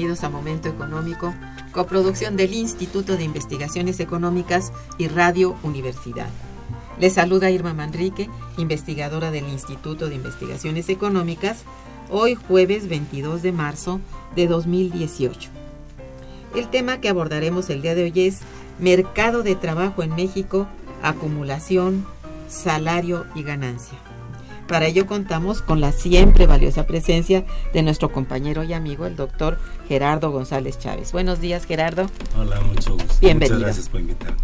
Bienvenidos a Momento Económico, coproducción del Instituto de Investigaciones Económicas y Radio Universidad. Les saluda Irma Manrique, investigadora del Instituto de Investigaciones Económicas, hoy jueves 22 de marzo de 2018. El tema que abordaremos el día de hoy es Mercado de Trabajo en México, acumulación, salario y ganancia. Para ello contamos con la siempre valiosa presencia de nuestro compañero y amigo, el doctor Gerardo González Chávez. Buenos días, Gerardo. Hola, mucho gusto. Bienvenido. Muchas gracias por invitarme.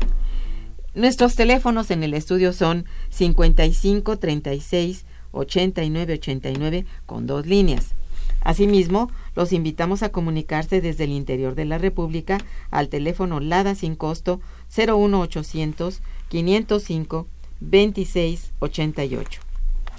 Nuestros teléfonos en el estudio son 55 36 89 89 con dos líneas. Asimismo, los invitamos a comunicarse desde el interior de la República al teléfono LADA sin costo 01800 505 26 88.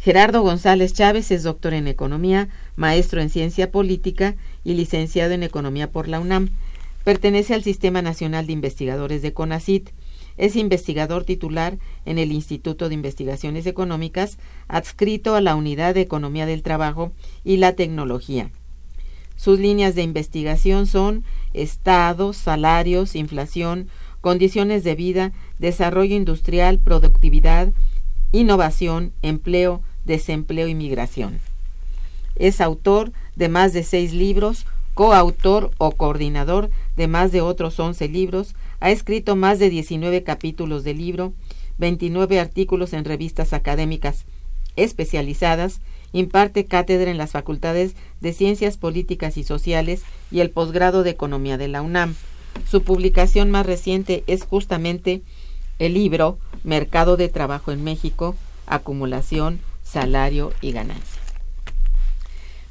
Gerardo González Chávez es doctor en Economía, maestro en Ciencia Política y licenciado en Economía por la UNAM. Pertenece al Sistema Nacional de Investigadores de CONACIT. Es investigador titular en el Instituto de Investigaciones Económicas, adscrito a la Unidad de Economía del Trabajo y la Tecnología. Sus líneas de investigación son Estado, salarios, inflación, condiciones de vida, desarrollo industrial, productividad, innovación, empleo, desempleo y migración. Es autor de más de seis libros, coautor o coordinador de más de otros once libros, ha escrito más de 19 capítulos de libro, 29 artículos en revistas académicas especializadas, imparte cátedra en las facultades de Ciencias Políticas y Sociales y el posgrado de Economía de la UNAM. Su publicación más reciente es justamente el libro Mercado de Trabajo en México, Acumulación, salario y ganancia.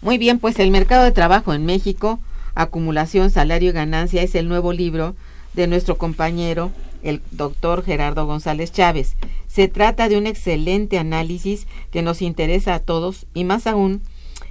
Muy bien, pues el mercado de trabajo en México, acumulación, salario y ganancia es el nuevo libro de nuestro compañero, el doctor Gerardo González Chávez. Se trata de un excelente análisis que nos interesa a todos y más aún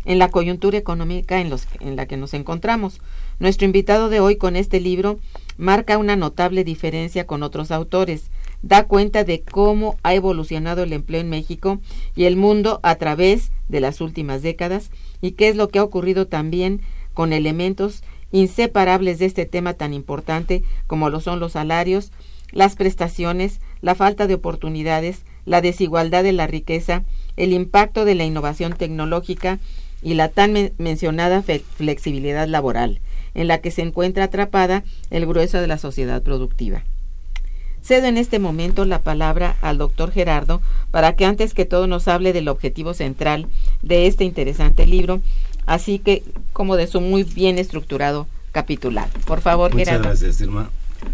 en la coyuntura económica en la que nos encontramos. Nuestro invitado de hoy con este libro marca una notable diferencia con otros autores, da cuenta de cómo ha evolucionado el empleo en México y el mundo a través de las últimas décadas y qué es lo que ha ocurrido también con elementos inseparables de este tema tan importante como lo son los salarios, las prestaciones, la falta de oportunidades, la desigualdad de la riqueza, el impacto de la innovación tecnológica y la tan mencionada flexibilidad laboral, en la que se encuentra atrapada el grueso de la sociedad productiva. Cedo en este momento la palabra al doctor Gerardo para que antes que todo nos hable del objetivo central de este interesante libro, así que como de su muy bien estructurado capitular. Por favor, Muchas gracias, Irma.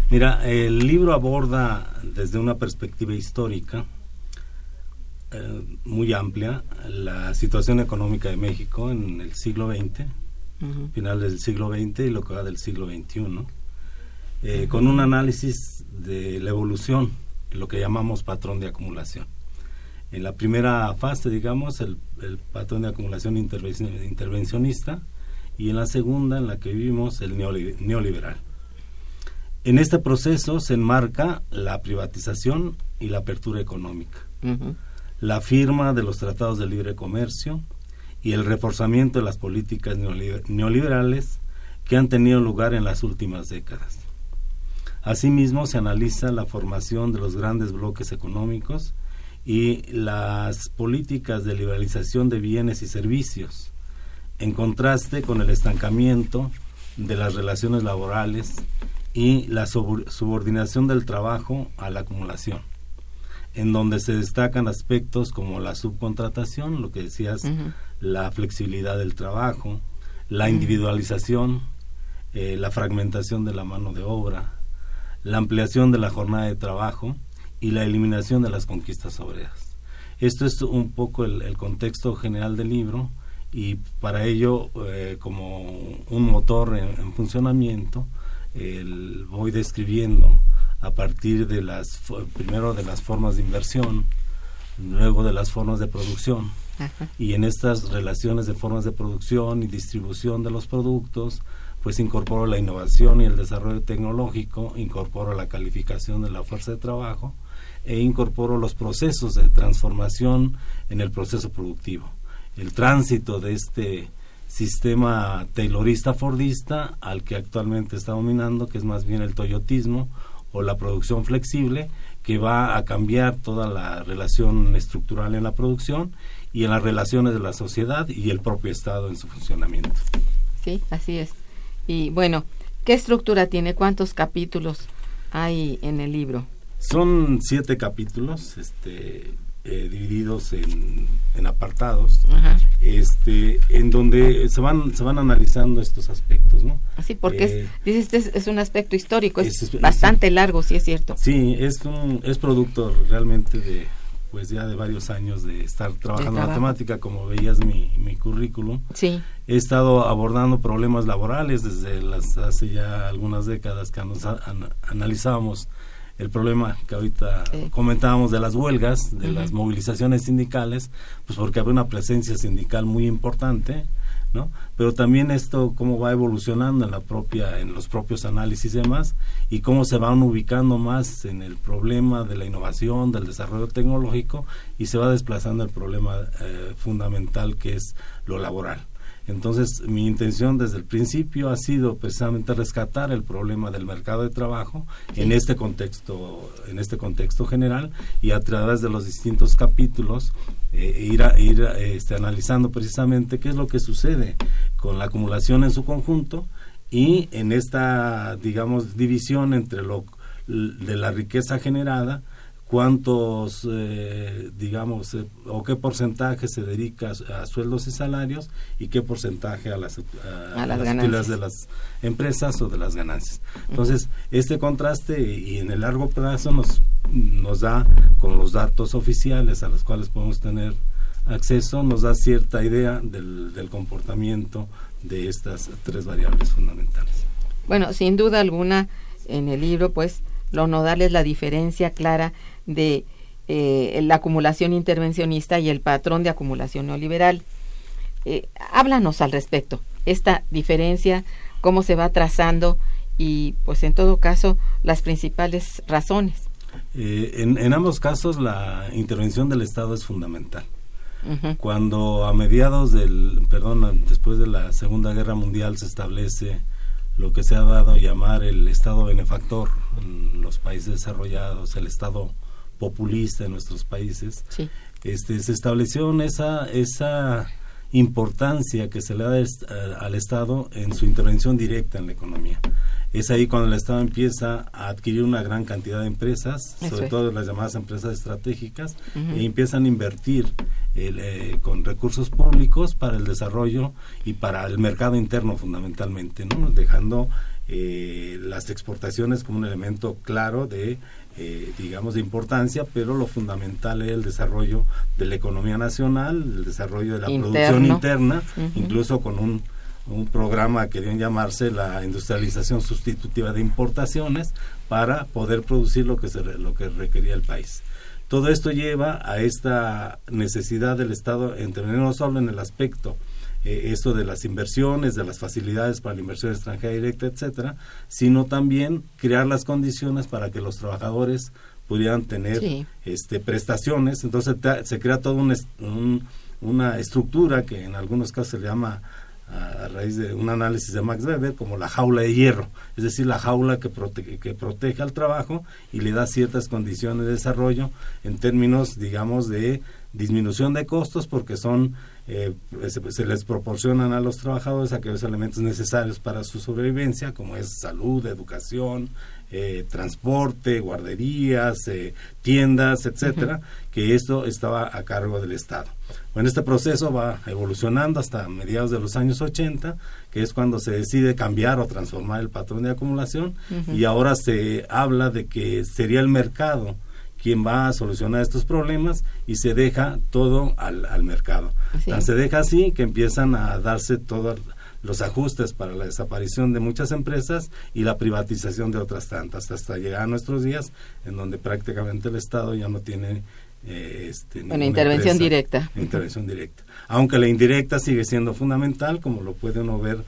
Mira, el libro aborda desde una perspectiva histórica eh, muy amplia la situación económica de México en el siglo XX, final del siglo XX y lo que va del siglo XXI eh, con un análisis de la evolución, lo que llamamos patrón de acumulación. En la primera fase, digamos, el, patrón de acumulación intervencionista y en la segunda, en la que vivimos, el neoliberal. En este proceso se enmarca la privatización y la apertura económica, la firma de los tratados de libre comercio y el reforzamiento de las políticas neoliberales que han tenido lugar en las últimas décadas. Asimismo, se analiza la formación de los grandes bloques económicos y las políticas de liberalización de bienes y servicios, en contraste con el estancamiento de las relaciones laborales y la subordinación del trabajo a la acumulación, en donde se destacan aspectos como la subcontratación, lo que decías, la flexibilidad del trabajo, la individualización, eh, la fragmentación de la mano de obra, la ampliación de la jornada de trabajo y la eliminación de las conquistas obreras. Esto es un poco el, contexto general del libro y para ello, eh, como un motor en, funcionamiento, voy describiendo a partir de las, primero de las formas de inversión, luego de las formas de producción, y en estas relaciones de formas de producción y distribución de los productos, pues incorporo la innovación y el desarrollo tecnológico, incorporo la calificación de la fuerza de trabajo e incorporo los procesos de transformación en el proceso productivo. El tránsito de este sistema taylorista fordista al que actualmente está dominando, que es más bien el toyotismo o la producción flexible, que va a cambiar toda la relación estructural en la producción y en las relaciones de la sociedad y el propio Estado en su funcionamiento. Sí, así es. Y bueno, ¿qué estructura tiene? ¿Cuántos capítulos hay en el libro? Son siete capítulos, este, eh, divididos en, apartados, este, en donde se van, se van analizando estos aspectos, ¿no? Así, porque es, eh, este es, un aspecto histórico, es, bastante largo, sí es cierto. Sí, es un, es producto realmente de, pues ya de varios años de estar trabajando en la temática, como veías mi, mi currículum. Sí. He estado abordando problemas laborales desde las hace ya algunas décadas que nos analizábamos el problema que ahorita comentábamos de las huelgas, de las movilizaciones sindicales, pues porque había una presencia sindical muy importante ¿no? Pero también esto cómo va evolucionando en la propia en los propios análisis y demás y cómo se van ubicando más en el problema de la innovación, del desarrollo tecnológico y se va desplazando el problema eh, fundamental que es lo laboral. Entonces, mi intención desde el principio ha sido precisamente rescatar el problema del mercado de trabajo en este contexto, en este contexto general y a través de los distintos capítulos eh, ir, a, ir este, analizando precisamente qué es lo que sucede con la acumulación en su conjunto y en esta, digamos, división entre lo de la riqueza generada cuántos, eh, digamos, eh, o qué porcentaje se dedica a, sueldos y salarios y qué porcentaje a las, a, las, de las empresas o de las ganancias. Entonces, este contraste y, en el largo plazo nos, nos da, con los datos oficiales a los cuales podemos tener acceso, nos da cierta idea del, del comportamiento de estas tres variables fundamentales. Bueno, sin duda alguna, en el libro, pues, lo nodal es la diferencia clara de eh, la acumulación intervencionista y el patrón de acumulación neoliberal. Eh, háblanos al respecto, esta diferencia, cómo se va trazando y, pues en todo caso, las principales razones. Eh, en, ambos casos, la intervención del Estado es fundamental. Cuando a mediados del, perdón, después de la Segunda Guerra Mundial se establece lo que se ha dado a llamar el Estado benefactor en los países desarrollados, el Estado populista en nuestros países, este, se estableció esa, esa importancia que se le da al Estado en su intervención directa en la economía. Es ahí cuando el Estado empieza a adquirir una gran cantidad de empresas, sobre todo las llamadas empresas estratégicas, e empiezan a invertir eh, con recursos públicos para el desarrollo y para el mercado interno fundamentalmente, ¿no? dejando eh, las exportaciones como un elemento claro de eh, digamos, de importancia, pero lo fundamental es el desarrollo de la economía nacional, el desarrollo de la producción interna, incluso con un, un programa que deben llamarse la industrialización sustitutiva de importaciones para poder producir lo que, se, lo que requería el país. Todo esto lleva a esta necesidad del Estado intervenir no solo en el aspecto eh, eso de las inversiones, de las facilidades para la inversión extranjera directa, etcétera, sino también crear las condiciones para que los trabajadores pudieran tener este, prestaciones. Entonces se crea toda una estructura que en algunos casos se le llama a, raíz de un análisis de Max Weber como la jaula de hierro, es decir, la jaula que, que protege al trabajo y le da ciertas condiciones de desarrollo en términos, digamos, de disminución de costos porque son eh, se, les proporcionan a los trabajadores aquellos elementos necesarios para su sobrevivencia, como es salud, educación, eh, transporte, guarderías, eh, tiendas, etcétera, que esto estaba a cargo del Estado. Bueno, este proceso va evolucionando hasta mediados de los años 80, que es cuando se decide cambiar o transformar el patrón de acumulación, y ahora se habla de que sería el mercado quien va a solucionar estos problemas y se deja todo al, al mercado. se deja así que empiezan a darse todos los ajustes para la desaparición de muchas empresas y la privatización de otras tantas, hasta llegar a nuestros días en donde prácticamente el Estado ya no tiene eh, este, una intervención directa. Intervención directa. Aunque la indirecta sigue siendo fundamental, como lo puede uno ver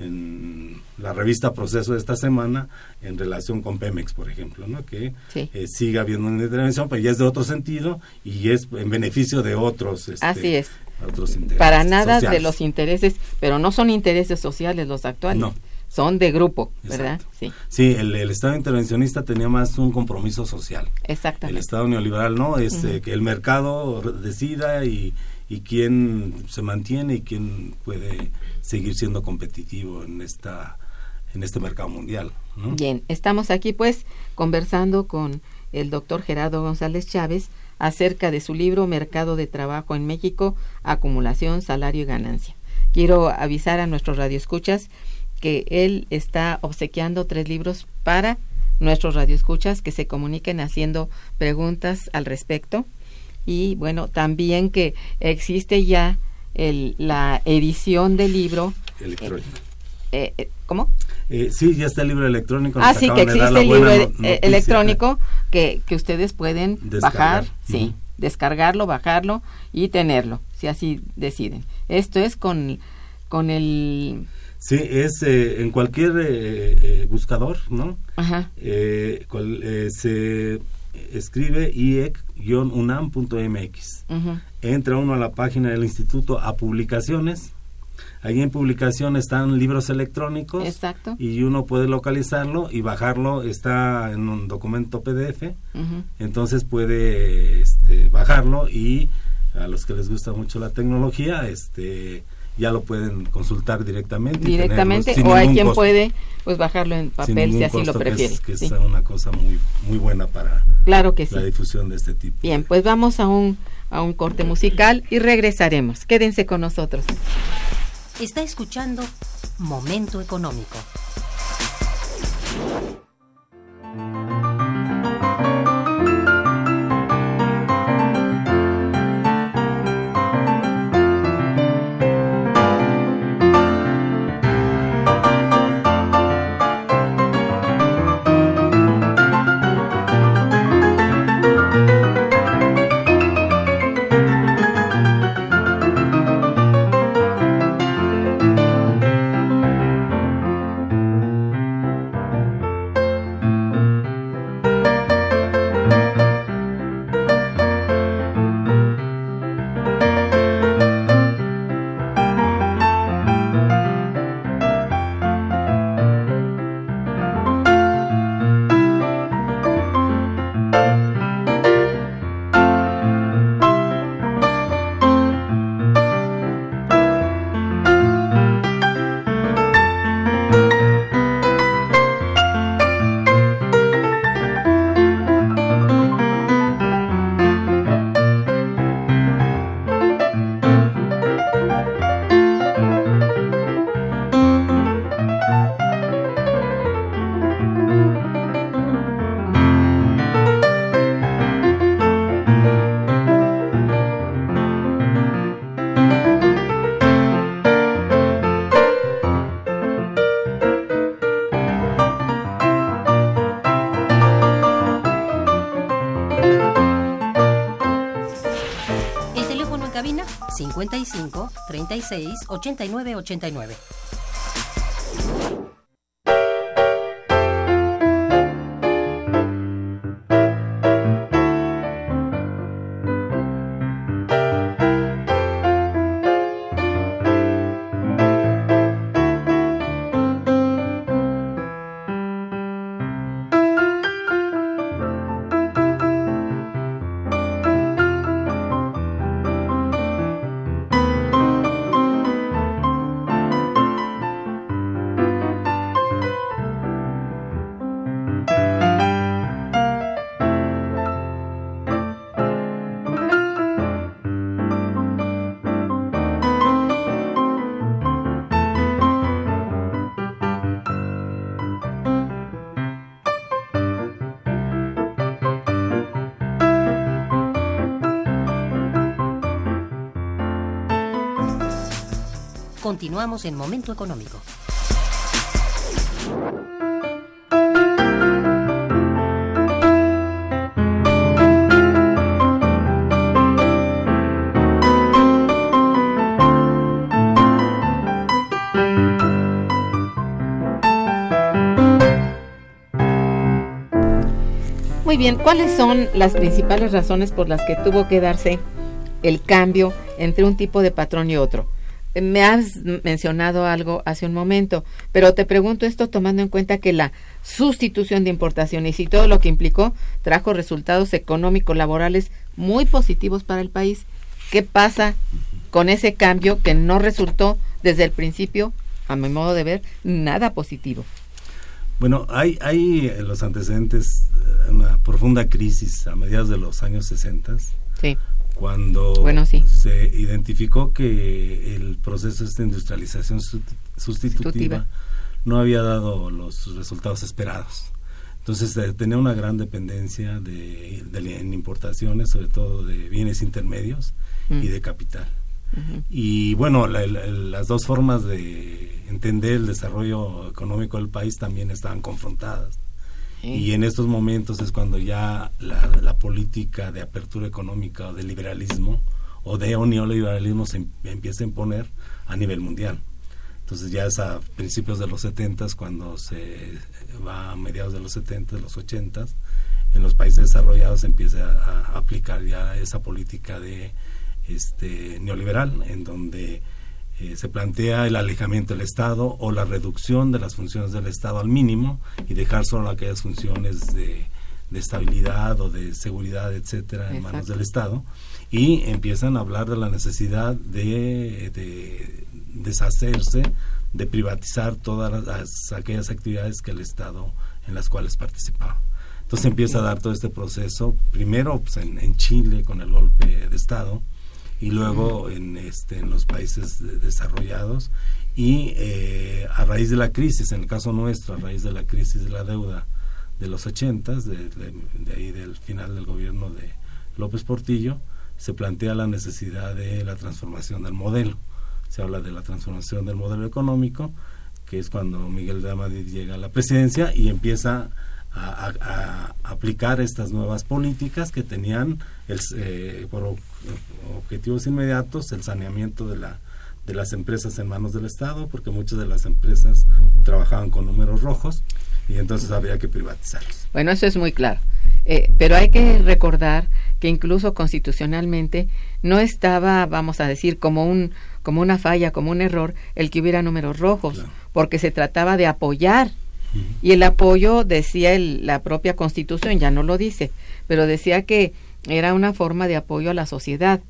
en la revista Proceso de esta semana en relación con Pemex, por ejemplo, ¿no? que eh, sigue habiendo una intervención, pero ya es de otro sentido y es en beneficio de otros. Este, Así es. Otros Para nada de los intereses, pero no son intereses sociales los actuales. No. Son de grupo, ¿verdad? Sí, sí el, Estado intervencionista tenía más un compromiso social. Exactamente. El Estado neoliberal no, es eh, que el mercado decida y, y quién se mantiene y quién puede seguir siendo competitivo en esta en este mercado mundial. Bien, estamos aquí pues conversando con el doctor Gerardo González Chávez acerca de su libro Mercado de Trabajo en México, Acumulación, Salario y Ganancia. Quiero avisar a nuestros radioescuchas que él está obsequiando tres libros para nuestros radioescuchas que se comuniquen haciendo preguntas al respecto. Y bueno, también que existe ya el, la edición del libro. Electrónico. Eh, eh, ¿Cómo? Eh, sí, ya está el libro electrónico. Ah, sí, que existe el libro electrónico que, que ustedes pueden bajar, sí, descargarlo, bajarlo y tenerlo, si así deciden. Esto es con, con el... Sí, es en cualquier buscador, ¿no? Ajá. se escribe iec-unam.mx. Entra uno a la página del instituto a publicaciones. Allí en publicación están libros electrónicos. Exacto. Y uno puede localizarlo y bajarlo. Está en un documento PDF. Entonces puede este, bajarlo y a los que les gusta mucho la tecnología, este ya lo pueden consultar directamente. Directamente, o hay quien puede pues bajarlo en papel si así lo prefiere. Que es, una cosa muy, muy buena para claro que la difusión de este tipo. Bien, pues vamos a un, a un corte musical y regresaremos. Quédense con nosotros. Está escuchando Momento Económico. 55 36 89 89. Continuamos en Momento Económico. Muy bien, ¿cuáles son las principales razones por las que tuvo que darse el cambio entre un tipo de patrón y otro? Me has mencionado algo hace un momento, pero te pregunto esto tomando en cuenta que la sustitución de importaciones y todo lo que implicó trajo resultados económicos laborales muy positivos para el país. ¿Qué pasa con ese cambio que no resultó desde el principio, a mi modo de ver, nada positivo? Bueno, hay, hay en los antecedentes eh, una profunda crisis a mediados de los años 60. Sí cuando se identificó que el proceso de industrialización sustitutiva, no había dado los resultados esperados. Entonces eh, tenía una gran dependencia de, en importaciones, sobre todo de bienes intermedios y mm. de capital. Y bueno, las dos formas de entender el desarrollo económico del país también estaban confrontadas. Y en estos momentos es cuando ya la, política de apertura económica o de liberalismo o de neoliberalismo se em, empieza a imponer a nivel mundial. Entonces ya es a principios de los 70 cuando se va a mediados de los 70, de los 80 en los países desarrollados se empieza a, aplicar ya esa política de este neoliberal en donde eh, se plantea el alejamiento del Estado o la reducción de las funciones del Estado al mínimo y dejar solo aquellas funciones de, estabilidad o de seguridad, etcétera, en manos del Estado. Y empiezan a hablar de la necesidad de, deshacerse, de privatizar todas las, aquellas actividades que el Estado en las cuales participaba. Entonces empieza a dar todo este proceso, primero pues, en Chile con el golpe de Estado, y luego en, este, en los países desarrollados y eh, a raíz de la crisis, en el caso nuestro, a raíz de la crisis de la deuda de los ochentas, de, de, ahí del final del gobierno de López Portillo, se plantea la necesidad de la transformación del modelo. Se habla de la transformación del modelo económico, que es cuando Miguel de Amadrid llega a la presidencia y empieza a, aplicar estas nuevas políticas que tenían el, eh, por objetivos inmediatos el saneamiento de la de las empresas en manos del Estado, porque muchas de las empresas trabajaban con números rojos y entonces había que privatizarlos. Bueno, eso es muy claro. Eh, pero hay que recordar que incluso constitucionalmente no estaba, vamos a decir, como un como una falla, como un error el que hubiera números rojos, porque se trataba de apoyar y el apoyo, decía la propia constitución, ya no lo dice, pero decía que era una forma de apoyo a la sociedad,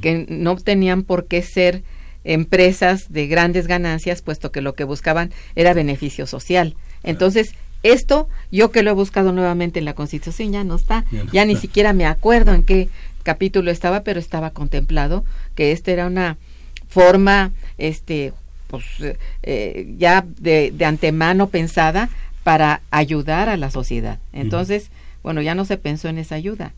que no tenían por qué ser empresas de grandes ganancias, puesto que lo que buscaban era beneficio social. Entonces, esto, yo que lo he buscado nuevamente en la Constitución, ya no está, ya, ni siquiera me acuerdo en qué capítulo estaba, pero estaba contemplado que esta era una forma este pues, eh, ya de, de, antemano pensada para ayudar a la sociedad. Entonces, bueno, ya no se pensó en esa ayuda,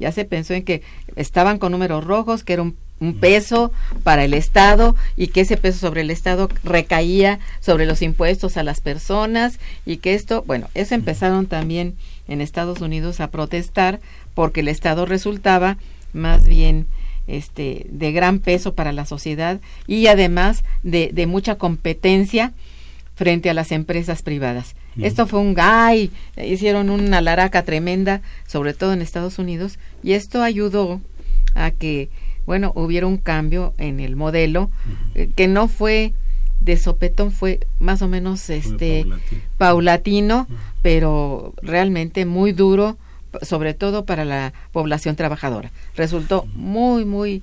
ya se pensó en que estaban con números rojos, que era un, peso para el Estado y que ese peso sobre el Estado recaía sobre los impuestos a las personas y que esto, bueno, eso empezaron también en Estados Unidos a protestar porque el Estado resultaba más bien este, de gran peso para la sociedad y además de, de mucha competencia frente a las empresas privadas. Esto fue un gay, hicieron una laraca tremenda, sobre todo en Estados Unidos, y esto ayudó a que, bueno, hubiera un cambio en el modelo, eh, que no fue de sopetón, fue más o menos este paulatino. paulatino, pero realmente muy duro, sobre todo para la población trabajadora. Resultó muy, muy,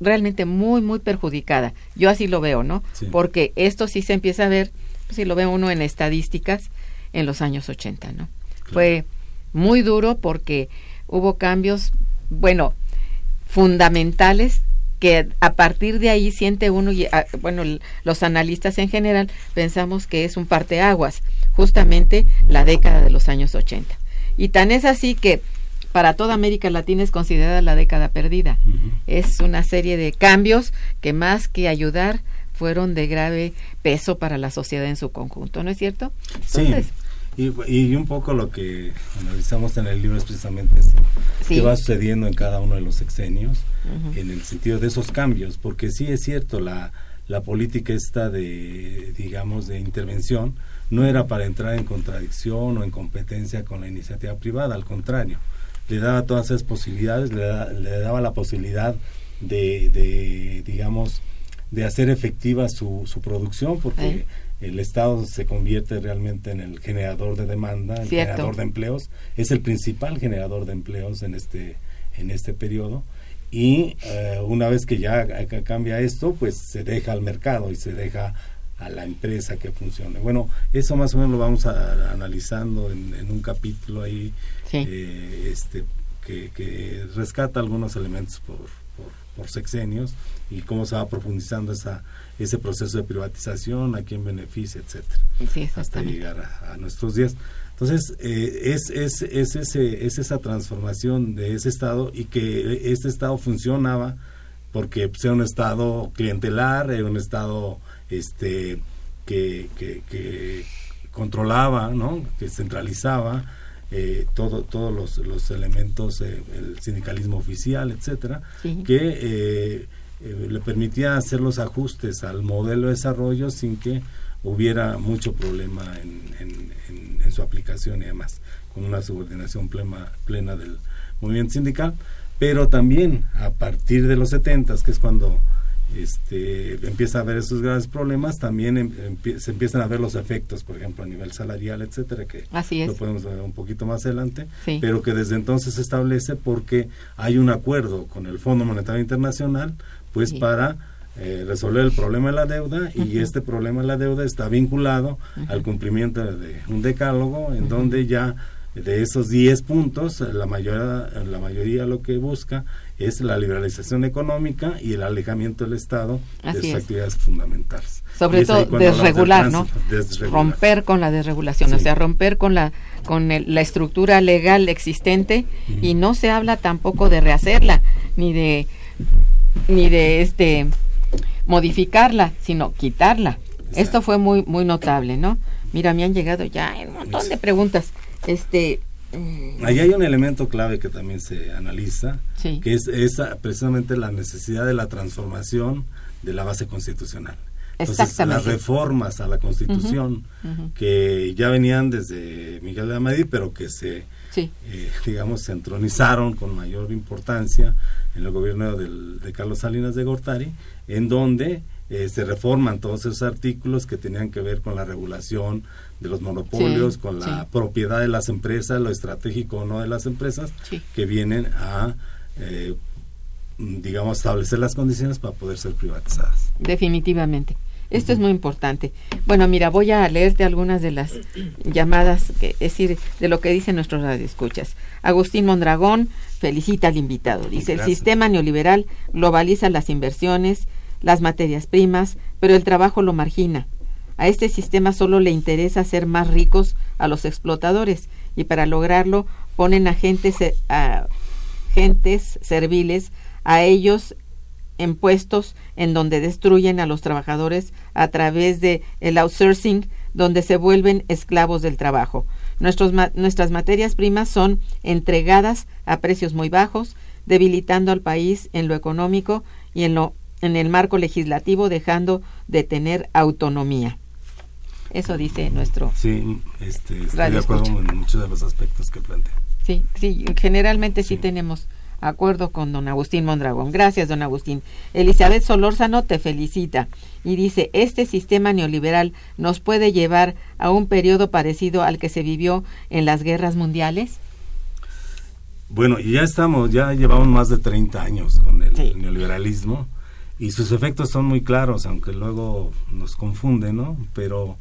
realmente muy, muy perjudicada. Yo así lo veo, ¿no? Sí. Porque esto sí se empieza a ver, pues, si lo ve uno en estadísticas, en los años 80, ¿no? Fue muy duro porque hubo cambios, bueno, fundamentales que a partir de ahí siente uno y ah, bueno los analistas en general pensamos que es un parteaguas justamente la década de los años 80 y tan es así que para toda América Latina es considerada la década perdida. Es una serie de cambios que más que ayudar fueron de grave peso para la sociedad en su conjunto no es cierto Sí, y, y un poco lo que analizamos en el libro es precisamente eso, Sí. qué va sucediendo en cada uno de los sexenios, en el sentido de esos cambios, porque sí es cierto, la, la política esta de, digamos, de intervención no era para entrar en contradicción o en competencia con la iniciativa privada, al contrario, le daba todas esas posibilidades, le, da- le daba la posibilidad de, de, digamos, de hacer efectiva su, su producción, porque Eh. el Estado se convierte realmente en el generador de demanda, el Cierto. generador de empleos, es el principal generador de empleos en este, en este periodo. Y eh, una vez que ya ca- cambia esto, pues se deja al mercado y se deja a la empresa que funcione. Bueno, eso más o menos lo vamos a, a- analizando en, en un capítulo ahí Sí. eh, este, que, que rescata algunos elementos por, por, por sexenios y cómo se va profundizando esa, ese proceso de privatización, a quién beneficia, etcétera sí hasta llegar a, a nuestros días. Entonces, eh, es, es, es, ese, es esa transformación de ese Estado y que este Estado funcionaba porque pues, era un Estado clientelar, era un Estado este, que, que, que controlaba, ¿no? que centralizaba eh, todo, todos los, los elementos, eh, el sindicalismo oficial, etcétera, Sí. que eh, le permitía hacer los ajustes al modelo de desarrollo sin que hubiera mucho problema en, en- en- en su aplicación y demás, con una subordinación plena, plena del movimiento sindical, pero también a partir de los 70, que es cuando este, empieza a haber esos graves problemas, también em- empie- se empiezan a ver los efectos, por ejemplo, a nivel salarial, etcétera, que Así es. lo podemos ver un poquito más adelante, Sí. pero que desde entonces se establece porque hay un acuerdo con el Fondo Monetario Internacional, pues Sí. para eh, resolver el problema de la deuda y este problema de la deuda está vinculado al cumplimiento de un decálogo en donde ya de esos 10 puntos la mayoría la mayoría lo que busca es la liberalización económica y el alejamiento del Estado Así de sus es. actividades fundamentales. Sobre todo desregular, ¿no? desregular. Romper con la desregulación, o sea, romper con la con el- la estructura legal existente y no se habla tampoco de rehacerla ni de ni de este modificarla, sino quitarla. Esto fue muy muy notable, ¿no? Mira, me han llegado ya un montón de preguntas. Este Ahí hay un elemento clave que también se analiza, Sí. que es esa, precisamente la necesidad de la transformación de la base constitucional. Entonces, Exactamente. las reformas a la Constitución, ujú. que ya venían desde Miguel de Amadí, pero que se, sí, eh, digamos, se entronizaron con mayor importancia en el gobierno del- de Carlos Salinas de Gortari, en donde eh, se reforman todos esos artículos que tenían que ver con la regulación de los monopolios, Sí, con la sí. propiedad de las empresas, lo estratégico o no de las empresas, Sí. que vienen a, eh, digamos, establecer las condiciones para poder ser privatizadas. definitivamente. Esto es muy importante. Bueno, mira, voy a leerte algunas de las llamadas, que, es decir, de lo que dicen nuestros radioescuchas. Agustín Mondragón felicita al invitado. Dice, el sistema neoliberal globaliza las inversiones, las materias primas, pero el trabajo lo margina. A este sistema solo le interesa hacer más ricos a los explotadores y para lograrlo ponen a gentes, serviles a ellos en puestos en donde destruyen a los trabajadores a través de el outsourcing donde se vuelven esclavos del trabajo. Nuestras materias primas son entregadas a precios muy bajos, debilitando al país en lo económico y en lo en el marco legislativo dejando de tener autonomía. Eso dice nuestro. Sí, este, estoy de acuerdo en muchos de los aspectos que plantea. Sí, sí, generalmente sí, tenemos acuerdo con don Agustín Mondragón. Gracias, don Agustín. Elizabeth Solórzano te felicita y dice, este sistema neoliberal nos puede llevar a un periodo parecido al que se vivió en las guerras mundiales. Bueno, ya estamos, ya llevamos más de 30 años con el neoliberalismo y sus efectos son muy claros, aunque luego nos confunden, ¿no? Pero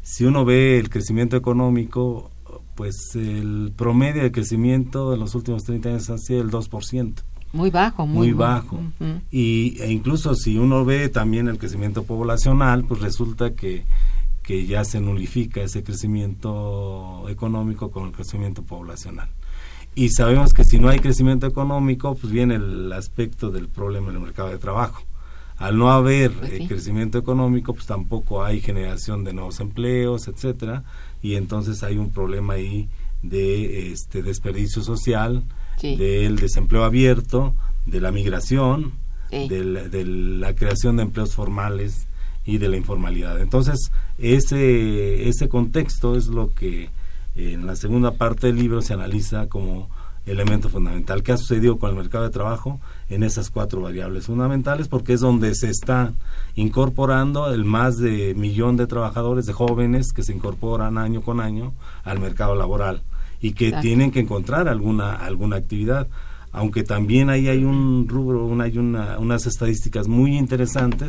si uno ve el crecimiento económico, pues el promedio de crecimiento en los últimos 30 años ha sido el 2%. Muy bajo, muy, muy bajo. y, e incluso si uno ve también el crecimiento poblacional, pues resulta que, que ya se nulifica ese crecimiento económico con el crecimiento poblacional. Y sabemos que si no hay crecimiento económico, pues viene el aspecto del problema en el mercado de trabajo. Al no haber pues eh, crecimiento económico, pues tampoco hay generación de nuevos empleos, etcétera, y entonces hay un problema ahí de este desperdicio social, del desempleo abierto, de la migración, de, la, creación de empleos formales y de la informalidad. Entonces, ese, ese contexto es lo que en la segunda parte del libro se analiza como elemento fundamental. ¿Qué ha sucedido con el mercado de trabajo en esas cuatro variables fundamentales? Porque es donde se está incorporando el más de millón de trabajadores, de jóvenes que se incorporan año con año al mercado laboral y que tienen que encontrar alguna, alguna actividad. Aunque también ahí hay un rubro, una, hay una, unas estadísticas muy interesantes,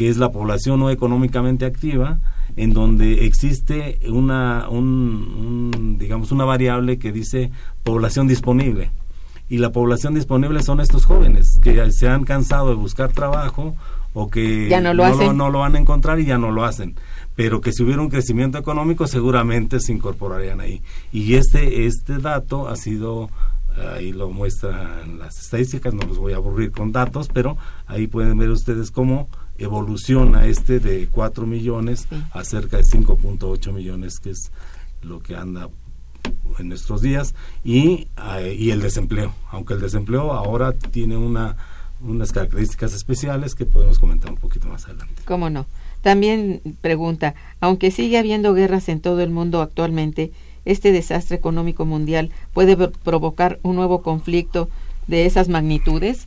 que es la población no económicamente activa, en donde existe una, un, digamos, una variable que dice población disponible. Y la población disponible son estos jóvenes que se han cansado de buscar trabajo o que no lo, no, lo, van a encontrar y ya no lo hacen. Pero que si hubiera un crecimiento económico seguramente se incorporarían ahí. Y este, este dato ha sido ahí lo muestran las estadísticas, no los voy a aburrir con datos, pero ahí pueden ver ustedes cómo evoluciona este de 4 millones a cerca de 5.8 millones, que es lo que anda en nuestros días, y, eh, y el desempleo, aunque el desempleo ahora tiene una, unas características especiales que podemos comentar un poquito más adelante. ¿Cómo no? También pregunta, aunque sigue habiendo guerras en todo el mundo actualmente, ¿este desastre económico mundial puede provocar un nuevo conflicto de esas magnitudes?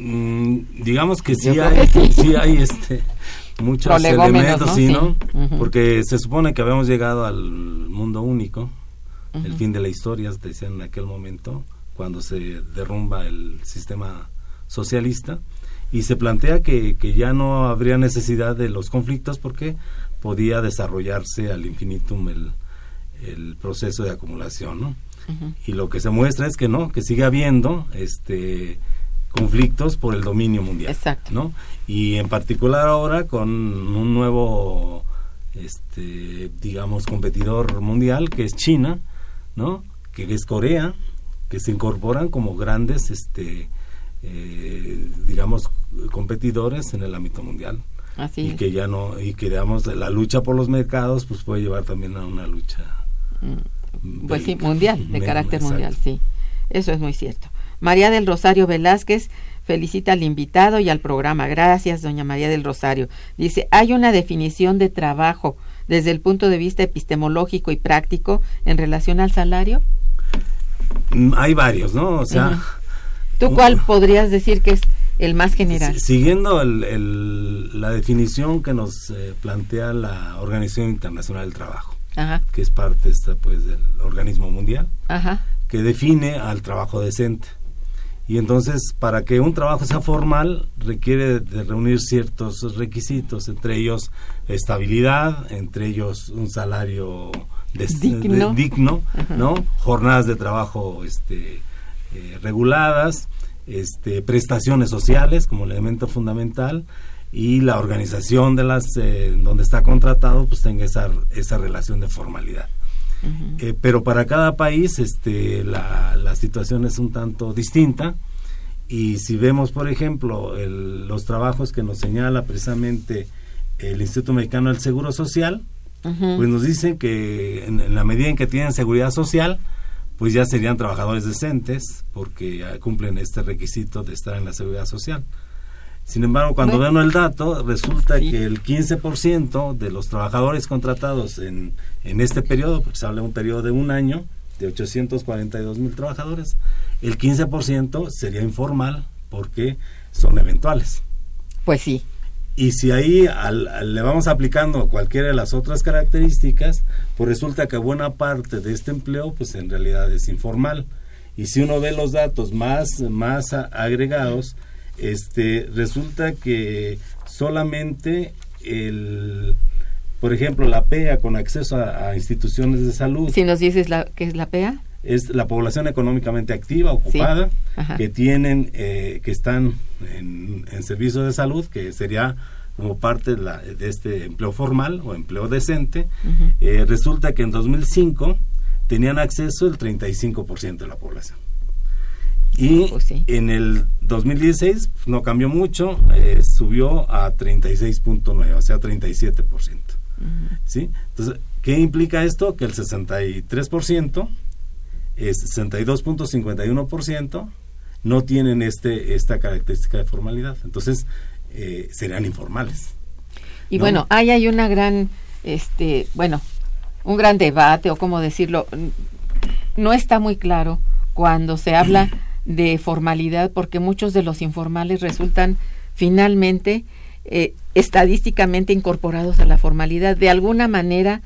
Mm, digamos que sí hay, sí. hay este muchos elementos, ¿no? ¿no? Porque se supone que habíamos llegado al mundo único, el fin de la historia, se decía en aquel momento, cuando se derrumba el sistema socialista, y se plantea que, que ya no habría necesidad de los conflictos porque podía desarrollarse al infinitum el, el proceso de acumulación, ¿no? Y lo que se muestra es que no, que sigue habiendo este conflictos por el dominio mundial. Exacto. ¿no? Y en particular ahora con un nuevo, este, digamos, competidor mundial que es China, ¿no? que es Corea, que se incorporan como grandes, este, eh, digamos, competidores en el ámbito mundial. Así y que ya no, y que digamos, la lucha por los mercados pues puede llevar también a una lucha. Mm, pues sí, mundial, de carácter mundial, sí. Eso es muy cierto. María del Rosario Velázquez felicita al invitado y al programa. Gracias, doña María del Rosario. Dice, hay una definición de trabajo desde el punto de vista epistemológico y práctico en relación al salario. Mm, hay varios, ¿no? O sea... ¿Tú cuál podrías decir que es el más general? Siguiendo la definición que nos eh, plantea la Organización Internacional del Trabajo, que es parte esta, pues, del organismo mundial, que define al trabajo decente. Y entonces, para que un trabajo sea formal, requiere de reunir ciertos requisitos, entre ellos estabilidad, entre ellos un salario digno, ¿no? Jornadas de trabajo este, eh, reguladas, este, prestaciones sociales como elemento fundamental y la organización de las eh, donde está contratado pues tenga esa, esa relación de formalidad. Eh, pero para cada país este, la, la, situación es un tanto distinta. Y si vemos, por ejemplo, los trabajos que nos señala precisamente el Instituto Mexicano del Seguro Social, pues nos dicen que en, la medida en que tienen seguridad social, pues ya serían trabajadores decentes porque ya cumplen este requisito de estar en la seguridad social. Sin embargo, cuando Bueno. el dato, resulta Sí. que el 15% de los trabajadores contratados en, en este periodo, porque se habla de un periodo de un año, de 842 mil trabajadores, el 15% sería informal porque son eventuales. Pues sí. Y si ahí al- al- le vamos aplicando cualquiera de las otras características, pues resulta que buena parte de este empleo, pues en realidad es informal. Y si uno ve los datos más, más agregados, este, resulta que solamente el, por ejemplo, la PEA con acceso a, a instituciones de salud Si nos dices la, qué es la PEA. es la población económicamente activa, ocupada, que tienen, eh, que están en, en servicio de salud, que sería como parte de, la- de este empleo formal o empleo decente. Eh, resulta que en 2005 tenían acceso el 35% de la población. Y Pues sí. en el 2016 pues, no cambió mucho, eh, subió a 36.9, o sea, 37%. ¿sí? Entonces, ¿qué implica esto? Que el 63%, es 62.51%, no tienen este esta característica de formalidad. Entonces, eh, serían informales. Y ¿no? bueno, ahí hay una gran, este, bueno, un gran debate o cómo decirlo, no está muy claro cuando se habla de formalidad porque muchos de los informales resultan finalmente eh, estadísticamente incorporados a la formalidad. De alguna manera,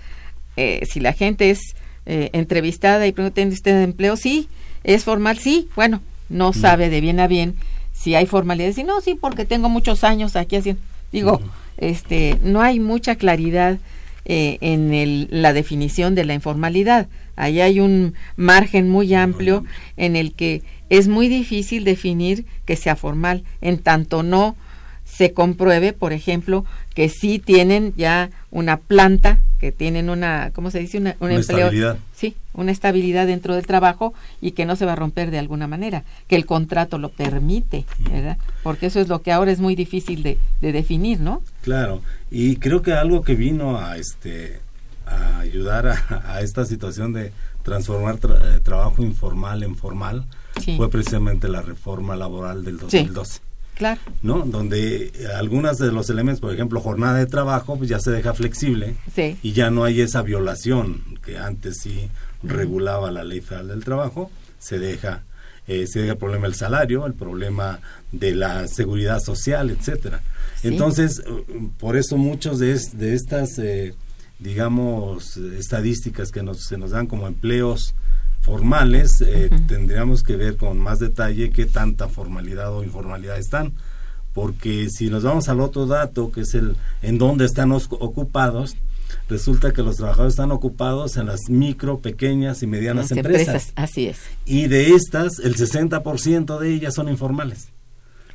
eh, si la gente es eh, entrevistada y pregunta, ¿tiene usted empleo? Sí, es formal, sí, bueno, no sabe de bien a bien si hay formalidad. Si no, sí, porque tengo muchos años aquí haciendo. Digo, Ujú. este, no hay mucha claridad en el- la definición de la informalidad. Ahí hay un margen muy amplio en el que es muy difícil definir que sea formal, en tanto no se compruebe, por ejemplo, que sí tienen ya una planta, que tienen una, ¿cómo se dice? Una, un Una empleo. estabilidad. Sí, una estabilidad dentro del trabajo y que no se va a romper de alguna manera, que el contrato lo permite, ¿verdad? Porque eso es lo que ahora es muy difícil de, de definir, ¿no? Claro, y creo que algo que vino a este a ayudar a, a esta situación de transformar tra- eh, trabajo informal en formal Sí. fue precisamente la reforma laboral del 2012. Claro. ¿no? Donde eh, algunos de los elementos, por ejemplo, jornada de trabajo, pues ya se deja flexible Sí. y ya no hay esa violación que antes sí regulaba la ley federal del trabajo, se deja, eh, se deja el problema del salario, el problema de la seguridad social, etcétera. Sí. Entonces, eh, por eso muchos de, es- de estas, eh, digamos, estadísticas que nos, se nos dan como empleos formales, eh, tendríamos que ver con más detalle qué tanta formalidad o informalidad están. Porque si nos vamos al otro dato, que es el en dónde están os- ocupados, resulta que los trabajadores están ocupados en las micro, pequeñas y medianas empresas. Así es. Y de estas, el 60% de ellas son informales.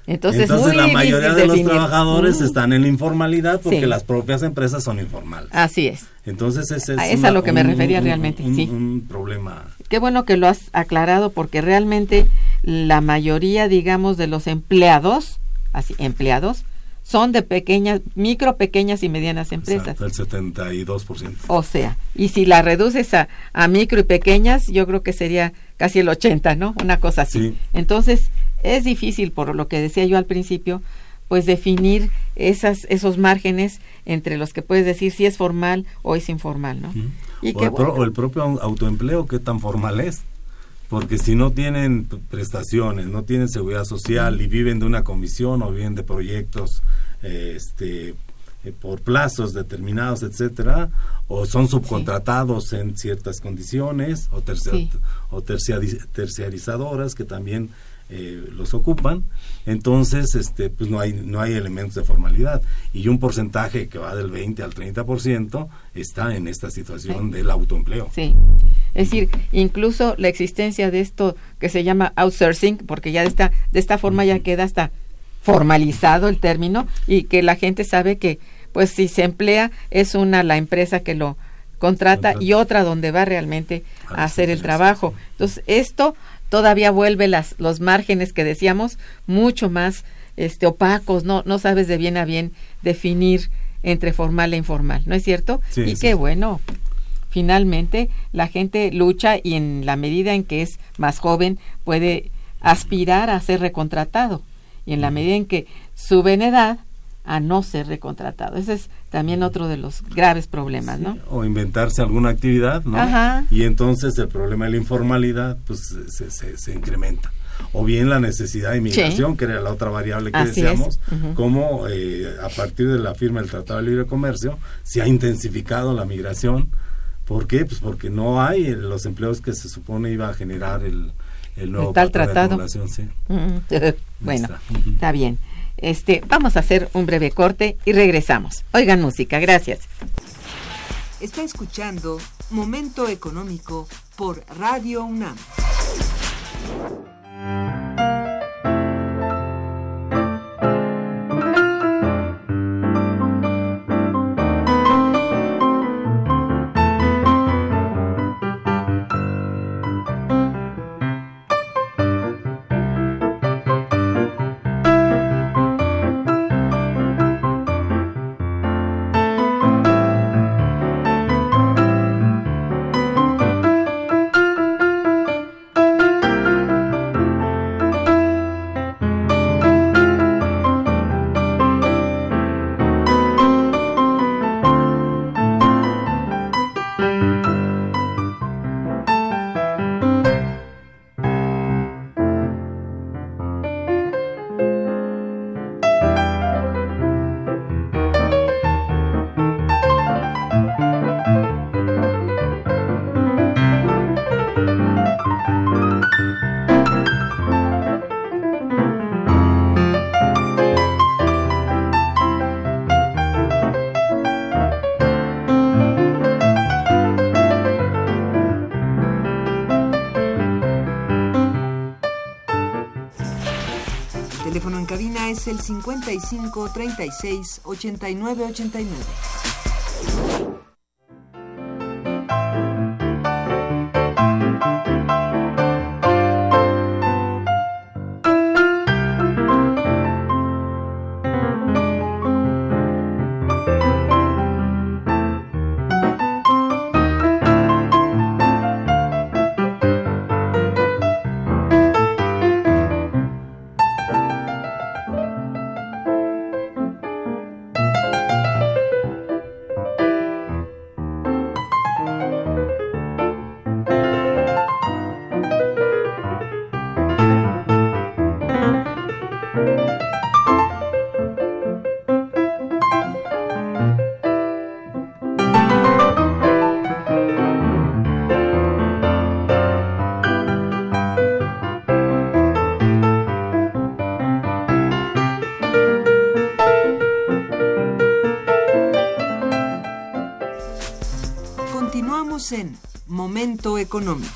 Entonces, Entonces, muy la mayoría de los trabajadores están en la informalidad porque Sí. las propias empresas son informales. Así es. Entonces ese es, Ah, es a lo que me refería realmente, un- sí. un problema. Qué bueno que lo has aclarado porque realmente la mayoría, digamos, de los empleados, así, empleados, son de pequeñas, micro, pequeñas y medianas empresas. Exacto, el 72%. O sea, y si la reduces a, a micro y pequeñas, yo creo que sería casi el 80, ¿no? Una cosa así. Sí. Entonces, es difícil, por lo que decía yo al principio, pues definir esas, esos márgenes entre los que puedes decir si es formal o es informal, ¿no? Y o, el pro- bueno. o el propio au- autoempleo, qué tan formal es. Porque si no tienen prestaciones, no tienen seguridad social y viven de una comisión o viven de proyectos eh, este, eh, por plazos determinados, etcétera, o son subcontratados en ciertas condiciones, o, tercia- Sí. o terciari- terciarizadoras que también eh, los ocupan, entonces este pues no hay no hay elementos de formalidad y un porcentaje que va del 20 al 30% está en esta situación del autoempleo. Sí. Es decir, incluso la existencia de esto que se llama outsourcing, porque ya de esta, de esta forma ya queda hasta formalizado el término y que la gente sabe que pues si se emplea es una la empresa que lo contrata Contrata. y otra donde va realmente A hacer el trabajo. Entonces, esto todavía vuelve las los márgenes que decíamos mucho más este opacos, no no sabes de bien a bien definir entre formal e informal, ¿no es cierto? Sí, y sí, qué bueno. finalmente la gente lucha y en la medida en que es más joven puede aspirar a ser recontratado y en la medida en que sube en edad a no ser recontratado. Ese es también otro de los graves problemas, ¿no? O inventarse alguna actividad, ¿no? Ajá. Y entonces el problema de la informalidad pues se, se, se incrementa. O bien la necesidad de inmigración, Sí. que era la otra variable que Así. Ujú. como eh, a partir de la firma del Tratado de Libre Comercio se ha intensificado la migración. ¿Por qué? Pues porque no hay los empleos que se supone iba a generar el, el nuevo El tal patrón de tratado. Mm, bueno, está bien. Este, vamos a hacer un breve corte y regresamos. Oigan música, gracias. Está escuchando Momento Económico por Radio UNAM. El 55 36 89 89. En Momento Económico.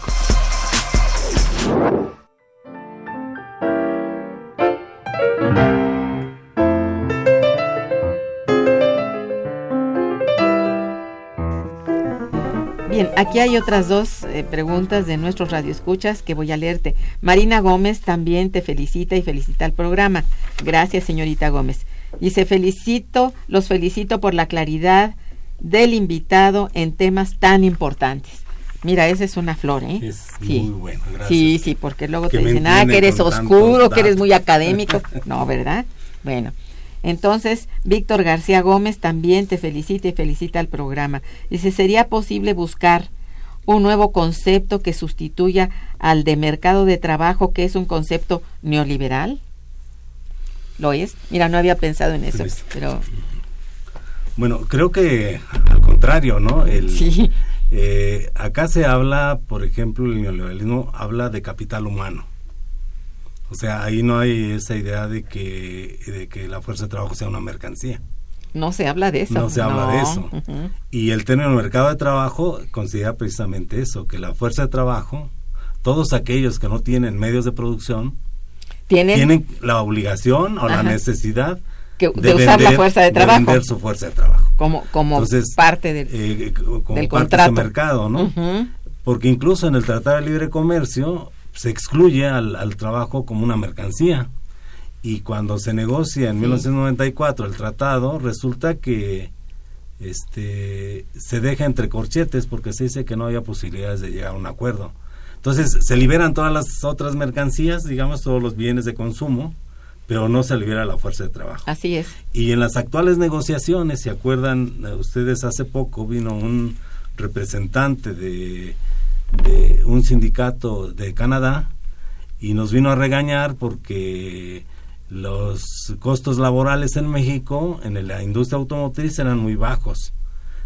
Bien, aquí hay otras dos eh, preguntas de nuestros radioescuchas que voy a leerte. Marina Gómez también te felicita y felicita al programa. Gracias, señorita Gómez. Dice, felicito, los felicito por la claridad del invitado en temas tan importantes. Mira, esa es una flor, ¿eh? Es sí. muy bueno, gracias. Sí, sí, porque luego Que te dicen, ah, que eres oscuro, que eres datos". muy académico. No, ¿verdad? Bueno, entonces, Víctor García Gómez también te felicita y felicita al programa. Dice, ¿sería posible buscar un nuevo concepto que sustituya al de mercado de trabajo, que es un concepto neoliberal? ¿Lo es? Mira, no había pensado en eso, Pues, pero Bueno, creo que al contrario, ¿no? El, sí, eh, acá se habla, por ejemplo, el neoliberalismo habla de capital humano. O sea, ahí no hay esa idea de que, de que la fuerza de trabajo sea una mercancía. no se habla de eso. No se habla de eso. Y el término mercado de trabajo considera precisamente eso, que la fuerza de trabajo, todos aquellos que no tienen medios de producción, Tienen, tienen la obligación o la necesidad que, de, usar la fuerza de trabajo vender su fuerza de trabajo. como, como Entonces, parte del, eh, como del parte contrato. de mercado, ¿no? Porque incluso en el Tratado de Libre Comercio se excluye al, al trabajo como una mercancía. Y cuando se negocia en Sí. 1994 el tratado, resulta que este, se deja entre corchetes porque se dice que no había posibilidades de llegar a un acuerdo. Entonces se liberan todas las otras mercancías, digamos, todos los bienes de consumo, pero no se libera la fuerza de trabajo. Así es. Y en las actuales negociaciones, ¿se acuerdan eh, ustedes? Hace poco vino un representante de, de un sindicato de Canadá y nos vino a regañar porque los costos laborales en México, en la industria automotriz, eran muy bajos.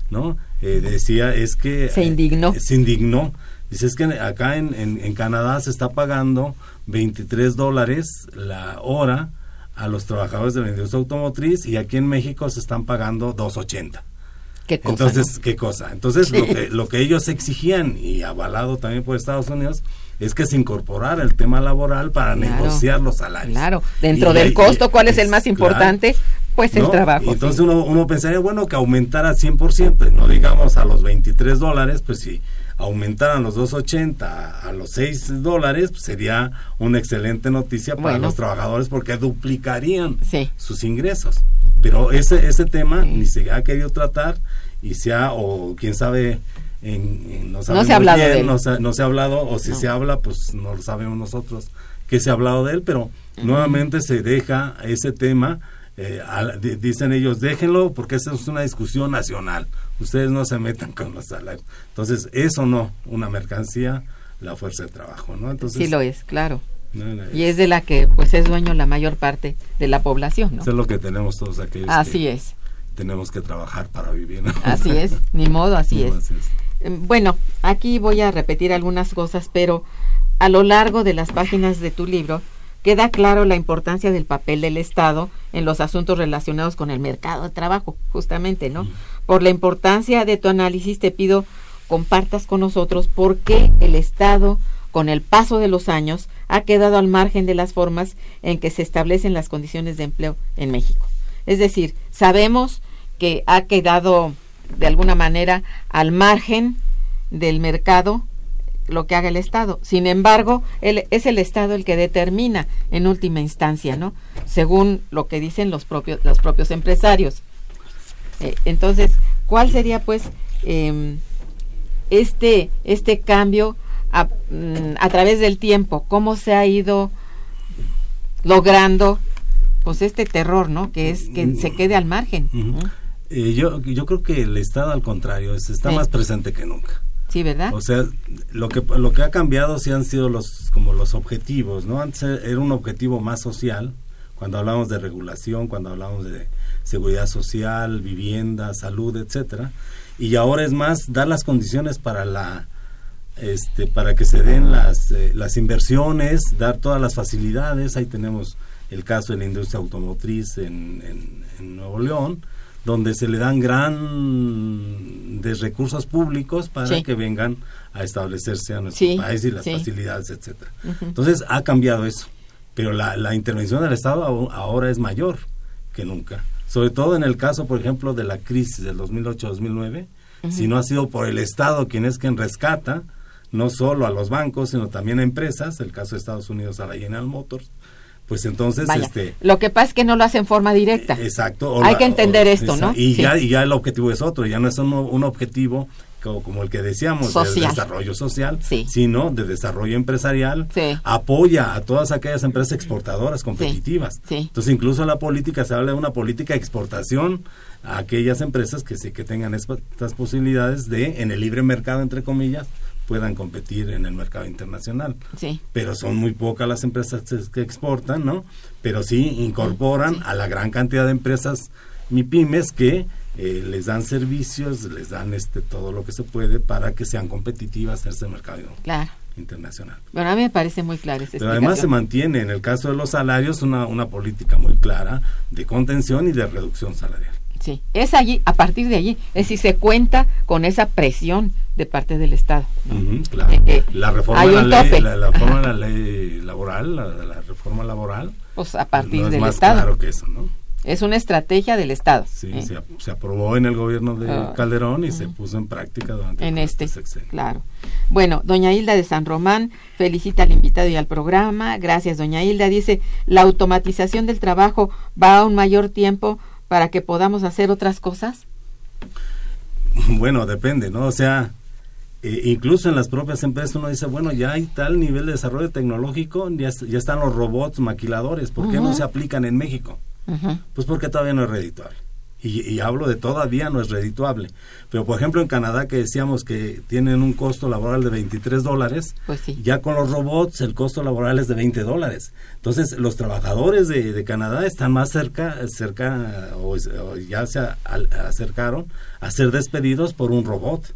¿no? Eh, decía, es que... Se indignó. eh, se indignó. Dice, es que acá en, en, en Canadá se está pagando 23 dólares la hora a los trabajadores de la industria automotriz y aquí en México se están pagando 2.80. ¿Qué cosa, Entonces, no? ¿qué cosa? Entonces, Sí. lo, que, lo que ellos exigían, y avalado también por Estados Unidos, es que se incorporara el tema laboral para Claro. negociar los salarios. Claro, dentro Y- del costo, ¿cuál es el más claro. importante? Pues el ¿no? trabajo. Y entonces sí. uno, uno pensaría, bueno, que aumentara 100%, no digamos a los 23 dólares, pues si aumentaran los 2.80 a, a los 6 dólares, pues sería una excelente noticia para Bueno. los trabajadores porque duplicarían Sí. sus ingresos. Pero ese, ese tema Sí. ni se ha querido tratar y se ha, o quién sabe, en, en- no, se ha hablado bien, de él. No, se, no se ha hablado, o si No. se habla, pues no lo sabemos nosotros que se ha hablado de él, pero nuevamente se deja ese tema, eh, di- dicen ellos, déjenlo porque esa es una discusión nacional, ustedes no se metan con los salarios. Entonces, eso no, una mercancía, la fuerza de trabajo, ¿no? Entonces, Sí lo es, claro. no, Y es de la que pues es dueño la mayor parte de la población, ¿no? eso es lo que tenemos todos aquellos Así que es, tenemos que trabajar para vivir. ¿no? así es, ni modo, así No, es. Eh, Bueno, aquí voy a repetir algunas cosas, pero a lo largo de las páginas de tu libro queda claro la importancia del papel del Estado en los asuntos relacionados con el mercado de trabajo, justamente, ¿no? Por la importancia de tu análisis te pido compartas con nosotros por qué el Estado, con el paso de los años, ha quedado al margen de las formas en que se establecen las condiciones de empleo en México. Es decir, sabemos que ha quedado de alguna manera al margen del mercado lo que haga el Estado. Sin embargo, es el Estado el que determina en última instancia, ¿no? Según lo que dicen los propios, los propios empresarios. Eh, entonces, ¿cuál sería pues eh, este, este cambio a, mm, a, través del tiempo? ¿Cómo se ha ido logrando pues este terror, ¿no? Que es que se quede al margen. Uh eh, yo, yo creo que el Estado al contrario, es, está Sí. más presente que nunca. Sí, ¿verdad? O sea, lo que lo que ha cambiado sí han sido los como los objetivos, ¿no? Antes era un objetivo más social, cuando hablamos de regulación, cuando hablamos de seguridad social, vivienda, salud, etcétera, y ahora es más dar las condiciones para la este para que se den las eh, las inversiones, dar todas las facilidades, ahí tenemos el caso de la industria automotriz en, en, en Nuevo León, donde se le dan grandes recursos públicos para Sí. que vengan a establecerse a nuestro Sí, país y las sí. facilidades, etcétera. Entonces ha cambiado eso, pero la, la intervención del Estado aho- ahora es mayor que nunca, sobre todo en el caso, por ejemplo, de la crisis del 2008-2009, si no ha sido por el Estado quien es quien rescata, no solo a los bancos, sino también a empresas, el caso de Estados Unidos a la General Motors, pues entonces Vaya, este lo que pasa es que no lo hace en forma directa. Exacto. Hay la- que entender o- esto, ¿no? Y, Sí. ya, y ya el objetivo es otro, ya no es un, un objetivo como, el que decíamos, de Social. desarrollo social, Sí. sino de desarrollo empresarial. Sí. Apoya a todas aquellas empresas exportadoras competitivas. Sí. Entonces, incluso en la política se habla de una política de exportación a aquellas empresas que sí que tengan estas posibilidades de, en el libre mercado, entre comillas, puedan competir en el mercado internacional Sí. pero son muy pocas las empresas que- que exportan, ¿no? Pero sí incorporan a la gran cantidad de empresas MIPIMES que eh, les dan servicios, les dan este todo lo que se puede para que sean competitivas en este mercado Claro. internacional. Bueno, a mí me parece muy clara esa Pero además se mantiene en el caso de los salarios una, una política muy clara de contención y de reducción salarial. Sí, es allí, a partir de allí, es si se cuenta con esa presión de parte del Estado. ¿no? Ujú, claro. De que la reforma hay de la un ley, tope. la, la reforma de la ley laboral, la, la reforma laboral, Pues a partir no es del más Estado. claro que eso, ¿no? Es una estrategia del Estado. Sí, ¿eh? se, ap- se aprobó en el gobierno de Ah. Calderón y se puso en práctica durante en este, sexenio. claro. Bueno, doña Hilda de San Román felicita al invitado y al programa. Gracias, doña Hilda. Dice, la automatización del trabajo va a un mayor tiempo para que podamos hacer otras cosas. Bueno, depende, ¿no? O sea, eh, incluso en las propias empresas uno dice, bueno, ya hay tal nivel de desarrollo tecnológico, ya, ya están los robots maquiladores, ¿por qué no se aplican en México? Pues porque todavía no es redituable. Y, hablo de todavía no es redituable. Pero, por ejemplo, en Canadá, que decíamos que tienen un costo laboral de 23 dólares, pues ya con los robots el costo laboral es de 20 dólares. Entonces, los trabajadores de, Canadá están más cerca, cerca o, ya se acercaron a ser despedidos por un robot.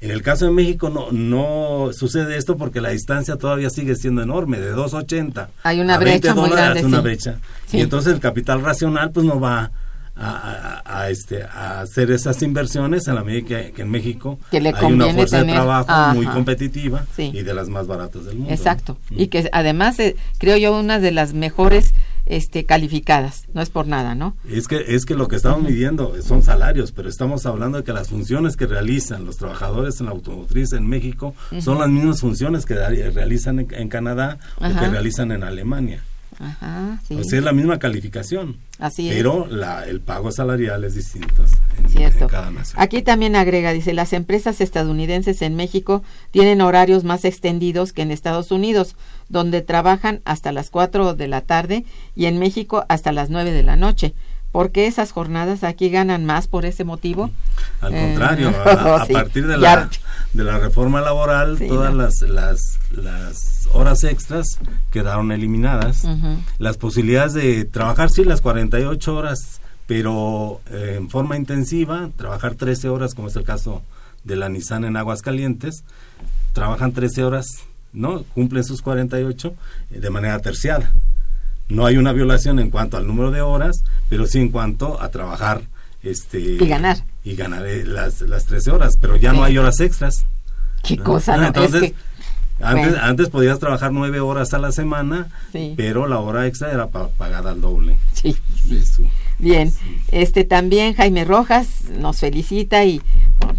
En el caso de México no, no sucede esto porque la distancia todavía sigue siendo enorme, de 2.80 Hay una brecha muy grande, una brecha. Y entonces el capital racional pues no va a, este, a hacer esas inversiones en la medida que, en México hay una fuerza de trabajo muy competitiva y de las más baratas del mundo. Exacto. Y que además eh, creo yo una de las mejores este, calificadas, no es por nada, ¿no? Es que, es que lo que estamos midiendo son salarios, pero estamos hablando de que las funciones que realizan los trabajadores en la automotriz en México son las mismas funciones que realizan en, Canadá o que realizan en Alemania. Ajá, O sea, es la misma calificación. Así es. Pero la, el pago salarial es distinto en, cada nación. Aquí también agrega, dice, las empresas estadounidenses en México tienen horarios más extendidos que en Estados Unidos, donde trabajan hasta las 4 de la tarde y en México hasta las 9 de la noche. ¿Por qué esas jornadas aquí ganan más por ese motivo? Al contrario, eh, a, partir de la, de la reforma laboral, todas las, las, las, horas extras quedaron eliminadas. Las posibilidades de trabajar, sí, las 48 horas, pero eh, en forma intensiva, trabajar 13 horas, como es el caso de la Nissan en Aguascalientes, trabajan 13 horas, ¿no? Cumplen sus 48 eh, de manera terciada. No hay una violación en cuanto al número de horas, pero sí en cuanto a trabajar este y ganar y ganar eh, las, las 13 horas, pero ya no hay horas extras. Qué cosa, ¿no? Entonces, antes, antes podías trabajar nueve horas a la semana, pero la hora extra era pagada al doble. Sí, sí. Bien, este también Jaime Rojas nos felicita y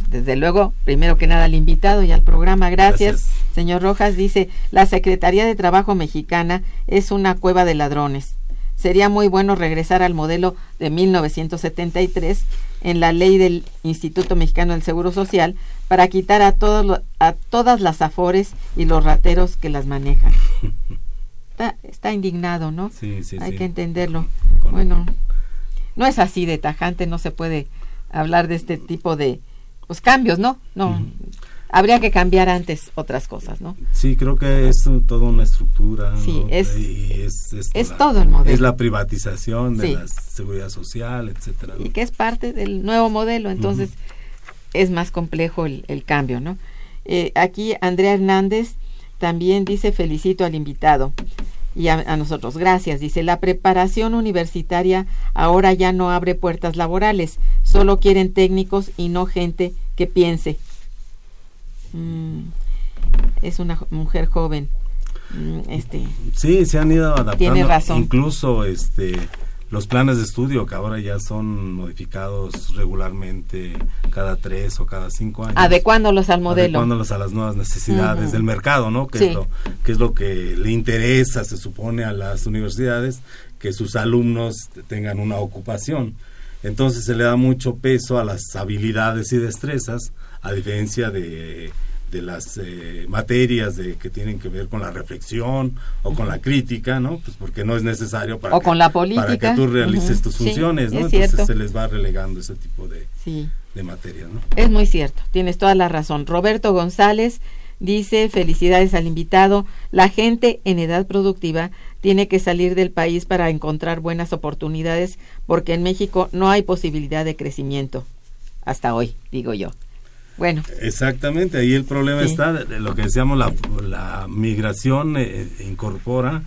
desde luego, primero que nada al invitado y al programa, gracias. Señor Rojas dice, la Secretaría de Trabajo Mexicana es una cueva de ladrones. Sería muy bueno regresar al modelo de 1973 en la ley del Instituto Mexicano del Seguro Social para quitar a, todos a todas las afores y los rateros que las manejan. Está, indignado, ¿no? Sí, sí, Hay que entenderlo. Bueno, no es así de tajante, no se puede hablar de este tipo de pues, cambios, ¿no? No, habría que cambiar antes otras cosas, ¿no? Sí, creo que es toda una estructura. Sí, es, es, todo el modelo. Es la privatización de la seguridad social, etcétera. Y que es parte del nuevo modelo, entonces es más complejo el, cambio, ¿no? Eh, aquí Andrea Hernández también dice felicito al invitado y a, nosotros. Gracias. Dice, la preparación universitaria ahora ya no abre puertas laborales, solo quieren técnicos y no gente que piense. Mm, es una mujer joven. Mm, este, sí, se han ido adaptando. Tiene razón. Incluso este los planes de estudio que ahora ya son modificados regularmente cada tres o cada cinco años. Adecuándolos al modelo. Adecuándolos a las nuevas necesidades del mercado, ¿no? Que, es lo, que es lo que le interesa, se supone, a las universidades, que sus alumnos tengan una ocupación. Entonces se le da mucho peso a las habilidades y destrezas, a diferencia de de las eh, materias de que tienen que ver con la reflexión o con la crítica, ¿no? Pues porque no es necesario para, que, con la política. para que tú realices tus funciones, ¿no? Entonces se les va relegando ese tipo de, de materias, ¿no? Es muy cierto, tienes toda la razón. Roberto González dice, felicidades al invitado, la gente en edad productiva tiene que salir del país para encontrar buenas oportunidades porque en México no hay posibilidad de crecimiento. Hasta hoy, digo yo. Bueno. Exactamente, ahí el problema está, de lo que decíamos, la, la migración eh, incorpora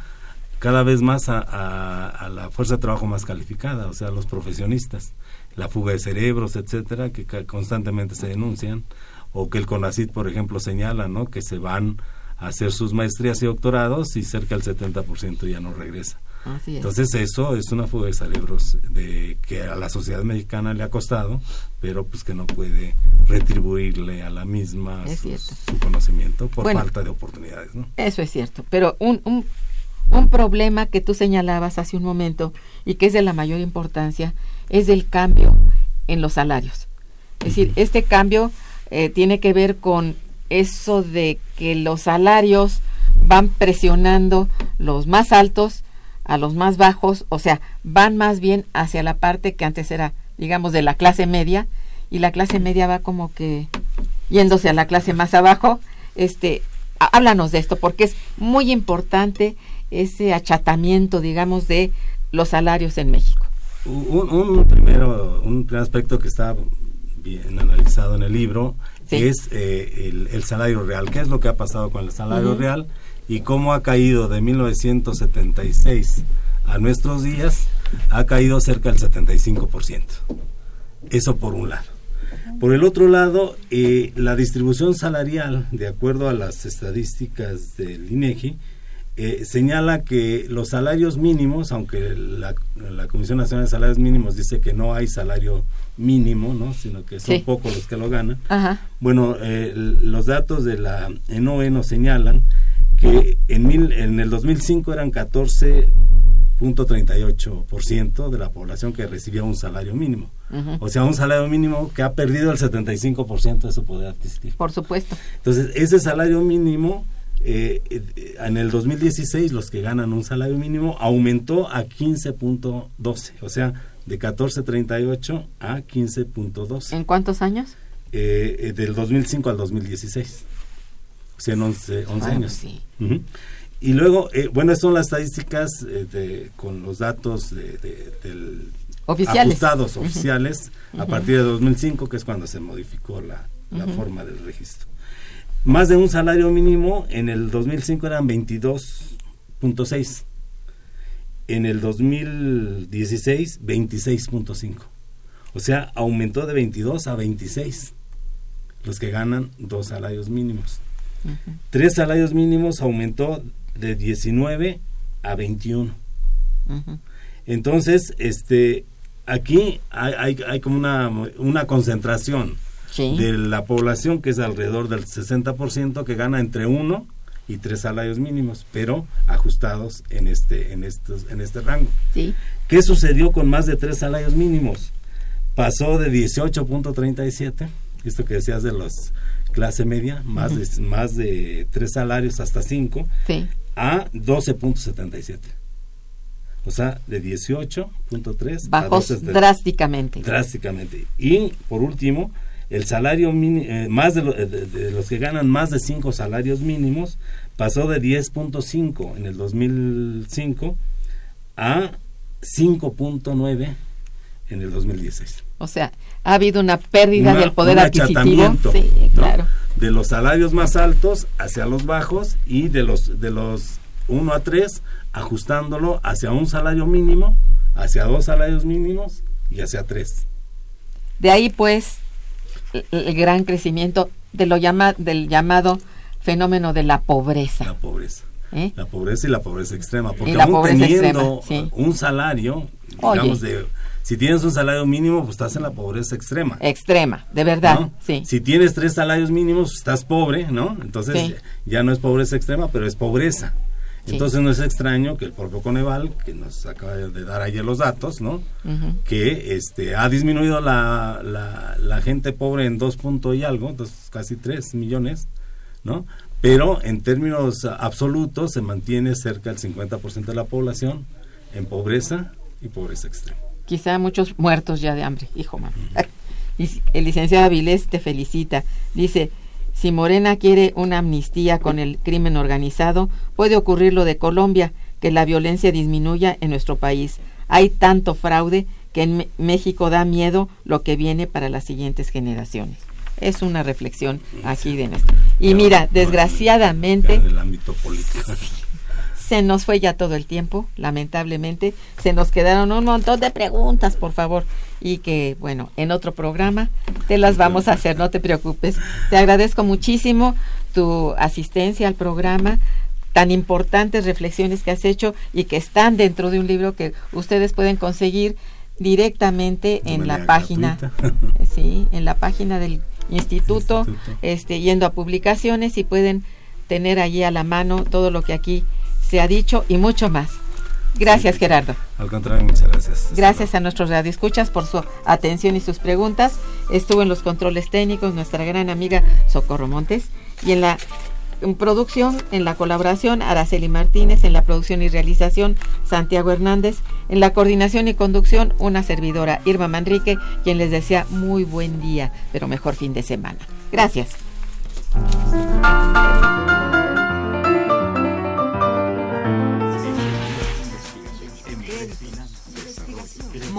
cada vez más a, la fuerza de trabajo más calificada, o sea, los profesionistas, la fuga de cerebros, etcétera, que constantemente se denuncian, o que el CONACIT, por ejemplo, señala, ¿no? Que se van a hacer sus maestrías y doctorados y cerca del 70% ya no regresa. Entonces eso es una fuga de cerebros de que a la sociedad mexicana le ha costado, pero pues que no puede retribuirle a la misma su, conocimiento por falta de oportunidades. ¿no? Eso es cierto, pero un, un, un problema que tú señalabas hace un momento y que es de la mayor importancia es el cambio en los salarios. Es decir, este cambio eh, tiene que ver con eso de que los salarios van presionando los más altos a los más bajos, o sea, van más bien hacia la parte que antes era, digamos, de la clase media, y la clase media va como que yéndose a la clase más abajo. Este, háblanos de esto, porque es muy importante ese achatamiento, digamos, de los salarios en México. Un, primero, un primer aspecto que está bien analizado en el libro es eh, el, salario real. ¿Qué es lo que ha pasado con el salario real y cómo ha caído de 1976 a nuestros días? Ha caído cerca del 75%. Eso por un lado. Por el otro lado, eh, la distribución salarial, de acuerdo a las estadísticas del INEGI, eh, señala que los salarios mínimos, aunque la, Comisión Nacional de Salarios Mínimos dice que no hay salario mínimo, ¿no? sino que son pocos los que lo ganan. Bueno, eh, los datos de la ENOE nos señalan que en, mil, en el 2005 eran 14.38% de la población que recibía un salario mínimo. O sea, un salario mínimo que ha perdido el 75% de su poder adquisitivo. Por supuesto. Entonces, ese salario mínimo eh, eh, en el 2016 los que ganan un salario mínimo aumentó a 15.12, o sea, de 14.38 a 15.12. ¿En cuántos años? Eh, del 2005 al 2016. O sea, en 11, años. Y luego, bueno, estas son las estadísticas con los datos de, del oficiales. ajustados oficiales a partir de 2005, que es cuando se modificó la, la forma del registro. Más de un salario mínimo en el 2005 eran 22.6 en el 2016 26.5 o sea aumentó de 22 a 26 los que ganan dos salarios mínimos tres salarios mínimos aumentó de 19 a 21 entonces este aquí hay, hay, hay como una, una concentración de la población, que es alrededor del 60%, que gana entre uno y tres salarios mínimos, pero ajustados en este, en estos, en este rango. ¿Qué sucedió con más de tres salarios mínimos? Pasó de 18.37, esto que decías de los clase media, más, de, más de tres salarios hasta cinco, a 12.77. O sea, de 18.3 bajos drásticamente. Drásticamente. Y por último, el salario mínimo, eh, más de, los que ganan más de 5 salarios mínimos pasó de 10.5 en el 2005 a 5.9 en el 2016. O sea, ha habido una pérdida del poder adquisitivo sí, claro. de los salarios más altos hacia los bajos y de los de los 1 a 3 ajustándolo hacia un salario mínimo, hacia dos salarios mínimos y hacia tres. De ahí pues el gran crecimiento de lo llama, del llamado fenómeno de la pobreza. La pobreza. ¿Eh? La pobreza y la pobreza extrema. Porque aún teniendo un salario, digamos, de si tienes un salario mínimo, pues estás en la pobreza extrema. Extrema, de verdad, sí. Si tienes tres salarios mínimos, estás pobre, ¿no? Entonces ya no es pobreza extrema, pero es pobreza. Entonces no es extraño que el propio Coneval, que nos acaba de dar ayer los datos, ¿no? Que este ha disminuido la, la, gente pobre en dos puntos y algo, entonces casi tres millones, ¿no? Pero en términos absolutos se mantiene cerca del 50% de la población en pobreza y pobreza extrema. Quizá muchos muertos ya de hambre, hijo mamá. El licenciado Avilés te felicita. Dice, si Morena quiere una amnistía con el crimen organizado, puede ocurrir lo de Colombia, que la violencia disminuya en nuestro país. Hay tanto fraude que en México da miedo lo que viene para las siguientes generaciones. Es una reflexión aquí de nuestro. Y mira, desgraciadamente... Ámbito político. Se nos fue ya todo el tiempo, lamentablemente. Se nos quedaron un montón de preguntas, por favor y que, bueno, en otro programa te las vamos a hacer, no te preocupes. Te agradezco muchísimo tu asistencia al programa, tan importantes reflexiones que has hecho y que están dentro de un libro que ustedes pueden conseguir directamente en la página, sí, en la página del instituto, este, yendo a publicaciones y pueden tener allí a la mano todo lo que aquí se ha dicho y mucho más. Gracias, Gerardo. Al contrario, muchas gracias. Gracias a nuestros radioescuchas por su atención y sus preguntas. Estuvo en los controles técnicos nuestra gran amiga Socorro Montes y en la en producción, en la colaboración, Araceli Martínez, en la producción y realización, Santiago Hernández, en la coordinación y conducción, una servidora, Irma Manrique, quien les desea muy buen día, pero mejor fin de semana. Gracias.